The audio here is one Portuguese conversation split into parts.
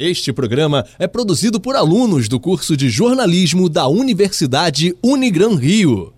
Este programa é produzido por alunos do curso de jornalismo da Universidade Unigran Rio.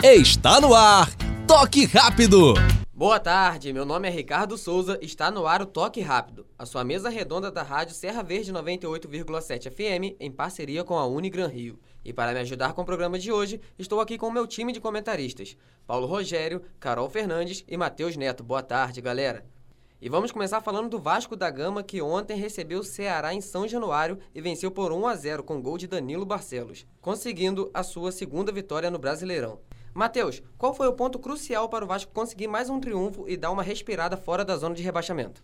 Está no ar, Toque Rápido! Boa tarde, meu nome é Ricardo Souza, está no ar o Toque Rápido, a sua mesa redonda da rádio Serra Verde 98,7 FM, em parceria com a Unigran Rio. E para me ajudar com o programa de hoje, estou aqui com o meu time de comentaristas, Paulo Rogério, Carol Fernandes e Matheus Neto. Boa tarde, galera! E vamos começar falando do Vasco da Gama, que ontem recebeu o Ceará em São Januário e venceu por 1 a 0 com gol de Danilo Barcelos, conseguindo a sua segunda vitória no Brasileirão. Matheus, qual foi o ponto crucial para o Vasco conseguir mais um triunfo e dar uma respirada fora da zona de rebaixamento?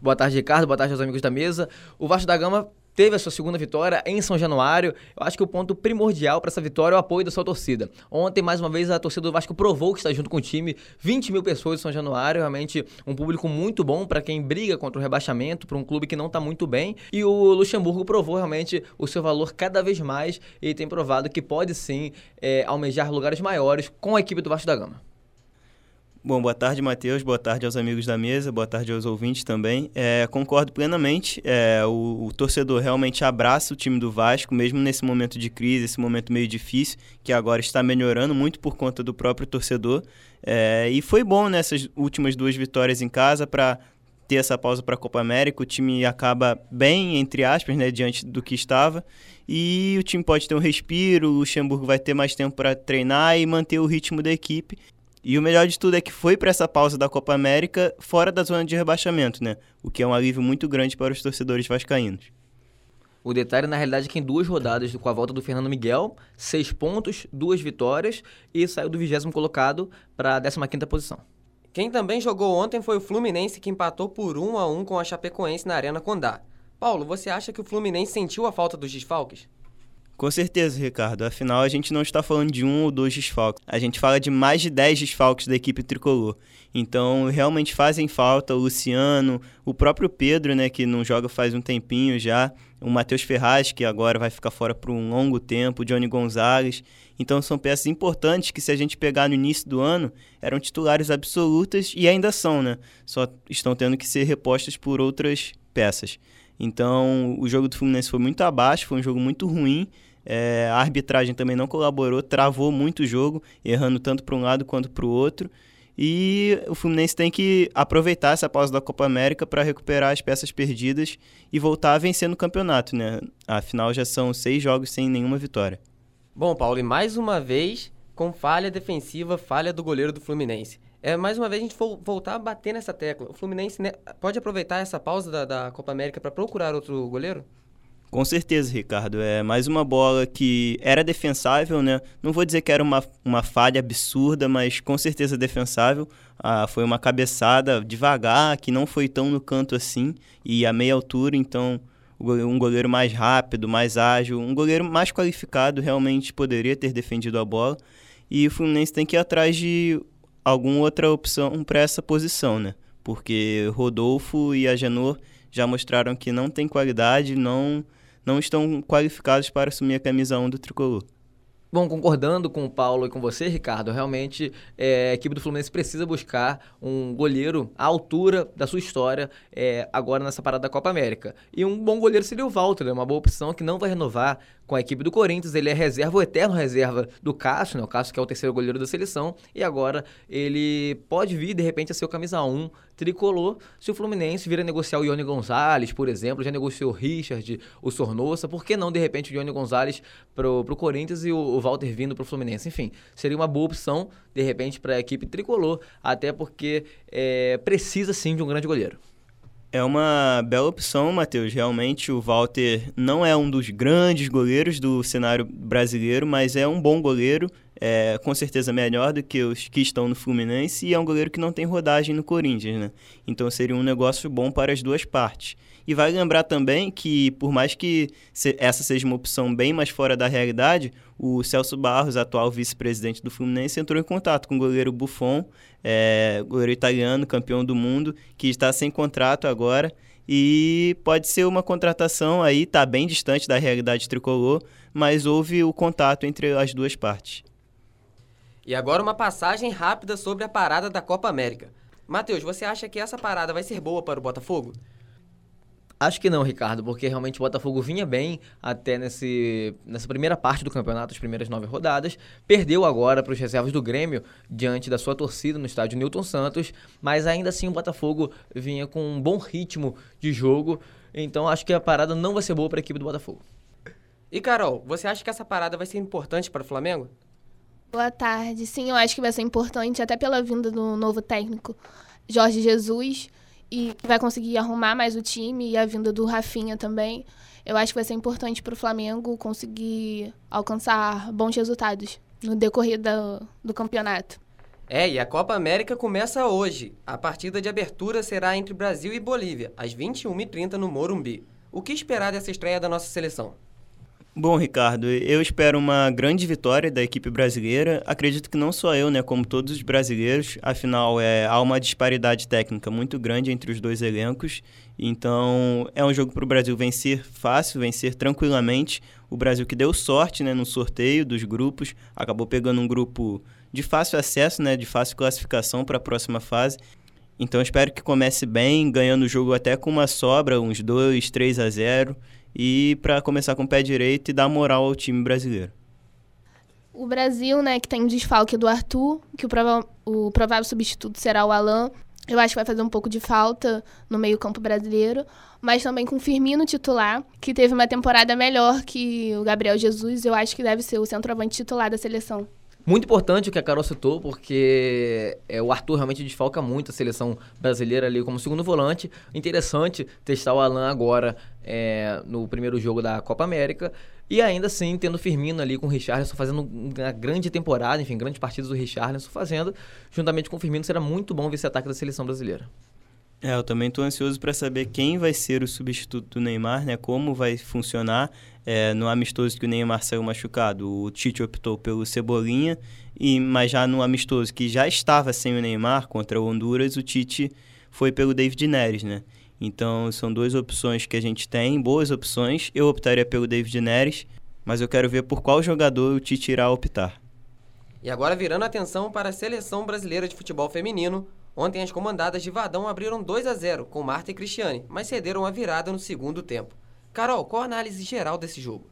Boa tarde, Ricardo. Boa tarde aos amigos da mesa. O Vasco da Gama teve a sua segunda vitória em São Januário. Eu acho que o ponto primordial para essa vitória é o apoio da sua torcida. Ontem, mais uma vez, a torcida do Vasco provou que está junto com o time. 20 mil pessoas em São Januário, realmente um público muito bom para quem briga contra o rebaixamento, para um clube que não está muito bem. E o Luxemburgo provou realmente o seu valor cada vez mais e tem provado que pode sim é, almejar lugares maiores com a equipe do Vasco da Gama. Bom, boa tarde, Matheus. Boa tarde aos amigos da mesa. Boa tarde aos ouvintes também. É, concordo plenamente. É, o, o, torcedor realmente abraça o time do Vasco, mesmo nesse momento de crise, esse momento meio difícil, que agora está melhorando muito por conta do próprio torcedor. É, e foi bom nessas últimas duas vitórias em casa para ter essa pausa para a Copa América. O time acaba bem, entre aspas, né, diante do que estava. E o time pode ter um respiro, o Luxemburgo vai ter mais tempo para treinar e manter o ritmo da equipe. E o melhor de tudo é que foi para essa pausa da Copa América fora da zona de rebaixamento, né? O que é um alívio muito grande para os torcedores vascaínos. O detalhe, na realidade, é que em duas rodadas com a volta do Fernando Miguel, seis pontos, duas vitórias e saiu do vigésimo colocado para a 15 posição. Quem também jogou ontem foi o Fluminense, que empatou por 1 a 1 com a Chapecoense na Arena Condá. Paulo, você acha que o Fluminense sentiu a falta dos desfalques? Com certeza, Ricardo. Afinal, a gente não está falando de um ou dois desfalques. A gente fala de mais de 10 desfalques da equipe tricolor. Então, realmente fazem falta o Luciano, o próprio Pedro, né, que não joga faz um tempinho já, o Matheus Ferraz, que agora vai ficar fora por um longo tempo, o Johnny Gonzalez. Então, são peças importantes que, se a gente pegar no início do ano, eram titulares absolutas e ainda são, né? Só estão tendo que ser repostas por outras peças. Então, o jogo do Fluminense foi muito abaixo, foi um jogo muito ruim. É, a arbitragem também não colaborou, travou muito o jogo, errando tanto para um lado quanto para o outro. E o Fluminense tem que aproveitar essa pausa da Copa América para recuperar as peças perdidas e voltar a vencer no campeonato, né? Afinal, já são seis jogos sem nenhuma vitória. Bom, Paulo, e mais uma vez, com falha defensiva, falha do goleiro do Fluminense. É, mais uma vez, a gente voltar a bater nessa tecla. O Fluminense né, pode aproveitar essa pausa da, da Copa América para procurar outro goleiro? Com certeza, Ricardo. É mais uma bola que era defensável, né? Não vou dizer que era uma, uma falha absurda, mas com certeza defensável. Ah, foi uma cabeçada devagar, que não foi tão no canto assim, e a meia altura, então um goleiro mais rápido, mais ágil, um goleiro mais qualificado realmente poderia ter defendido a bola. E o Fluminense tem que ir atrás de alguma outra opção para essa posição, né? Porque Rodolfo e Agenor já mostraram que não tem qualidade, não, não estão qualificados para assumir a camisa 1 do tricolor. Bom, concordando com o Paulo e com você, Ricardo, realmente é, a equipe do Fluminense precisa buscar um goleiro à altura da sua história é, agora nessa parada da Copa América. E um bom goleiro seria o Walter, é uma boa opção que não vai renovar com a equipe do Corinthians. Ele é reserva, o eterno reserva do Cássio, né? O Cássio que é o terceiro goleiro da seleção. E agora ele pode vir, de repente, a ser o camisa 1 tricolor se o Fluminense vir a negociar o Ione Gonzalez, por exemplo. Já negociou o Richard, o Sornosa. Por que não, de repente, o Ione Gonzalez pro, pro Corinthians e o, o Walter vindo pro Fluminense? Enfim, seria uma boa opção, de repente, para a equipe tricolor. Até porque é, precisa, sim, de um grande goleiro. É uma bela opção, Matheus. Realmente o Walter não é um dos grandes goleiros do cenário brasileiro, mas é um bom goleiro, é com certeza melhor do que os que estão no Fluminense e é um goleiro que não tem rodagem no Corinthians, né? Então seria um negócio bom para as duas partes. E vai lembrar também que, por mais que essa seja uma opção bem mais fora da realidade, o Celso Barros, atual vice-presidente do Fluminense, entrou em contato com o goleiro Buffon, é, goleiro italiano, campeão do mundo, que está sem contrato agora. E pode ser uma contratação aí, está bem distante da realidade tricolor, mas houve o contato entre as duas partes. E agora uma passagem rápida sobre a parada da Copa América. Matheus, você acha que essa parada vai ser boa para o Botafogo? Acho que não, Ricardo, porque realmente o Botafogo vinha bem até nesse, nessa primeira parte do campeonato, as primeiras nove rodadas. Perdeu agora para os reservas do Grêmio, diante da sua torcida no estádio Newton Santos, mas ainda assim o Botafogo vinha com um bom ritmo de jogo. Então acho que a parada não vai ser boa para a equipe do Botafogo. E Carol, você acha que essa parada vai ser importante para o Flamengo? Boa tarde. Sim, eu acho que vai ser importante, até pela vinda do novo técnico Jorge Jesus e vai conseguir arrumar mais o time e a vinda do Rafinha também. Eu acho que vai ser importante para o Flamengo conseguir alcançar bons resultados no decorrer do, do campeonato. É, e a Copa América começa hoje. A partida de abertura será entre Brasil e Bolívia, às 21h30 no Morumbi. O que esperar dessa estreia da nossa seleção? Bom, Ricardo, eu espero uma grande vitória da equipe brasileira. Acredito que não só eu, né, como todos os brasileiros. Afinal, é, há uma disparidade técnica muito grande entre os dois elencos. Então, é um jogo para o Brasil vencer fácil, vencer tranquilamente. O Brasil que deu sorte né, no sorteio dos grupos, acabou pegando um grupo de fácil acesso, né, de fácil classificação para a próxima fase. Então, espero que comece bem, ganhando o jogo até com uma sobra, uns 2, 3 a 0 e para começar com o pé direito e dar moral ao time brasileiro. O Brasil, né, que tem o desfalque do Arthur, que o, prova o provável substituto será o Alan. Eu acho que vai fazer um pouco de falta no meio-campo brasileiro, mas também com o Firmino titular, que teve uma temporada melhor que o Gabriel Jesus. Eu acho que deve ser o centroavante titular da seleção. Muito importante o que a Carol citou, porque é, o Arthur realmente desfalca muito a seleção brasileira ali como segundo volante. Interessante testar o Alan agora é, no primeiro jogo da Copa América. E ainda assim, tendo Firmino ali com o Richarlison fazendo uma grande temporada, enfim, grandes partidas do Richarlison fazendo, juntamente com o Firmino, será muito bom ver esse ataque da seleção brasileira. É, eu também estou ansioso para saber quem vai ser o substituto do Neymar, né? Como vai funcionar. É, no amistoso que o Neymar saiu machucado, o Tite optou pelo Cebolinha, e, mas já no amistoso que já estava sem o Neymar contra o Honduras, o Tite foi pelo David Neres, né? Então são duas opções que a gente tem, boas opções. Eu optaria pelo David Neres, mas eu quero ver por qual jogador o Tite irá optar. E agora virando a atenção para a seleção brasileira de futebol feminino, Ontem as comandadas de Vadão abriram 2 a 0 com Marta e Cristiane, mas cederam a virada no segundo tempo. Carol, qual a análise geral desse jogo?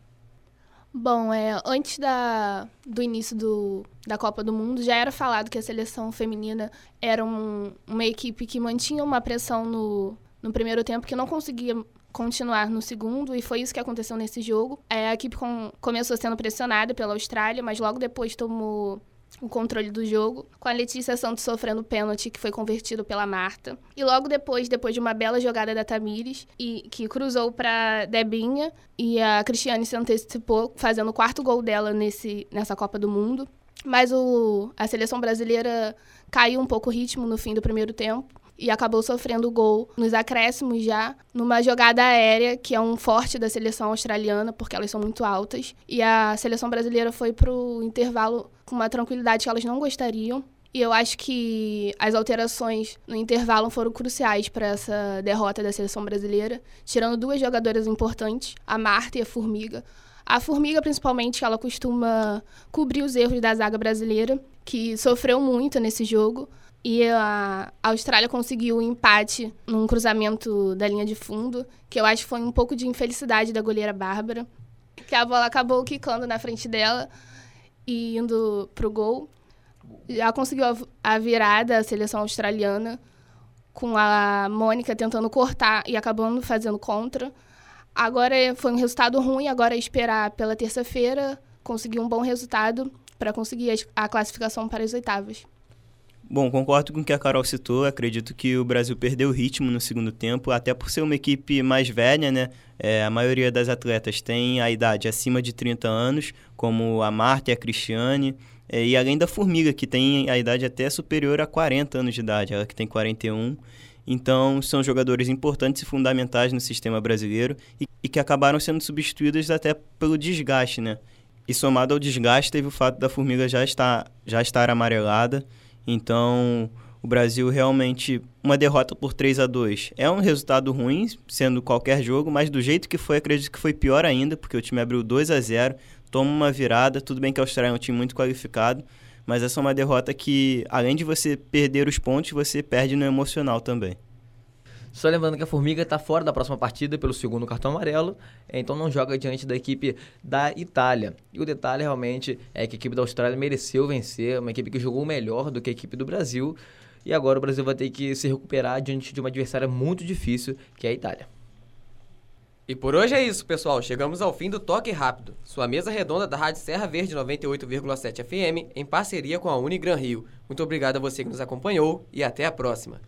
Bom, é, antes da, do início do, da Copa do Mundo, já era falado que a seleção feminina era um, uma equipe que mantinha uma pressão no, no primeiro tempo, que não conseguia continuar no segundo, e foi isso que aconteceu nesse jogo. É, a equipe com, começou sendo pressionada pela Austrália, mas logo depois tomou o controle do jogo, com a Letícia Santos sofrendo pênalti que foi convertido pela Marta. E logo depois, depois de uma bela jogada da Tamires, e que cruzou para Debinha, e a Cristiane se antecipou, fazendo o quarto gol dela nesse, nessa Copa do Mundo. Mas o, a seleção brasileira caiu um pouco o ritmo no fim do primeiro tempo e acabou sofrendo gol nos acréscimos já, numa jogada aérea, que é um forte da seleção australiana, porque elas são muito altas. E a seleção brasileira foi pro intervalo com uma tranquilidade que elas não gostariam. E eu acho que as alterações no intervalo foram cruciais para essa derrota da seleção brasileira, tirando duas jogadoras importantes, a Marta e a Formiga. A Formiga, principalmente, ela costuma cobrir os erros da zaga brasileira, que sofreu muito nesse jogo. E a Austrália conseguiu o um empate num cruzamento da linha de fundo, que eu acho que foi um pouco de infelicidade da goleira Bárbara, que a bola acabou quicando na frente dela e indo pro gol. Já conseguiu a virada a seleção australiana, com a Mônica tentando cortar e acabando fazendo contra. Agora foi um resultado ruim, agora é esperar pela terça-feira conseguir um bom resultado para conseguir a classificação para as oitavas. Bom, concordo com o que a Carol citou. Acredito que o Brasil perdeu o ritmo no segundo tempo, até por ser uma equipe mais velha, né? É, a maioria das atletas tem a idade acima de 30 anos, como a Marta e a Cristiane. É, e além da Formiga, que tem a idade até superior a 40 anos de idade, ela que tem 41. Então, são jogadores importantes e fundamentais no sistema brasileiro e, e que acabaram sendo substituídas até pelo desgaste, né? E somado ao desgaste, teve o fato da Formiga já estar, já estar amarelada. Então, o Brasil realmente uma derrota por 3 a 2 é um resultado ruim, sendo qualquer jogo, mas do jeito que foi, acredito que foi pior ainda, porque o time abriu 2 a 0, toma uma virada, tudo bem que a Austrália é um time muito qualificado, mas essa é uma derrota que além de você perder os pontos, você perde no emocional também. Só lembrando que a Formiga está fora da próxima partida pelo segundo cartão amarelo, então não joga diante da equipe da Itália. E o detalhe realmente é que a equipe da Austrália mereceu vencer, uma equipe que jogou melhor do que a equipe do Brasil. E agora o Brasil vai ter que se recuperar diante de uma adversária muito difícil, que é a Itália. E por hoje é isso, pessoal. Chegamos ao fim do Toque Rápido, sua mesa redonda da Rádio Serra Verde 98,7 FM, em parceria com a Unigran Rio. Muito obrigado a você que nos acompanhou e até a próxima.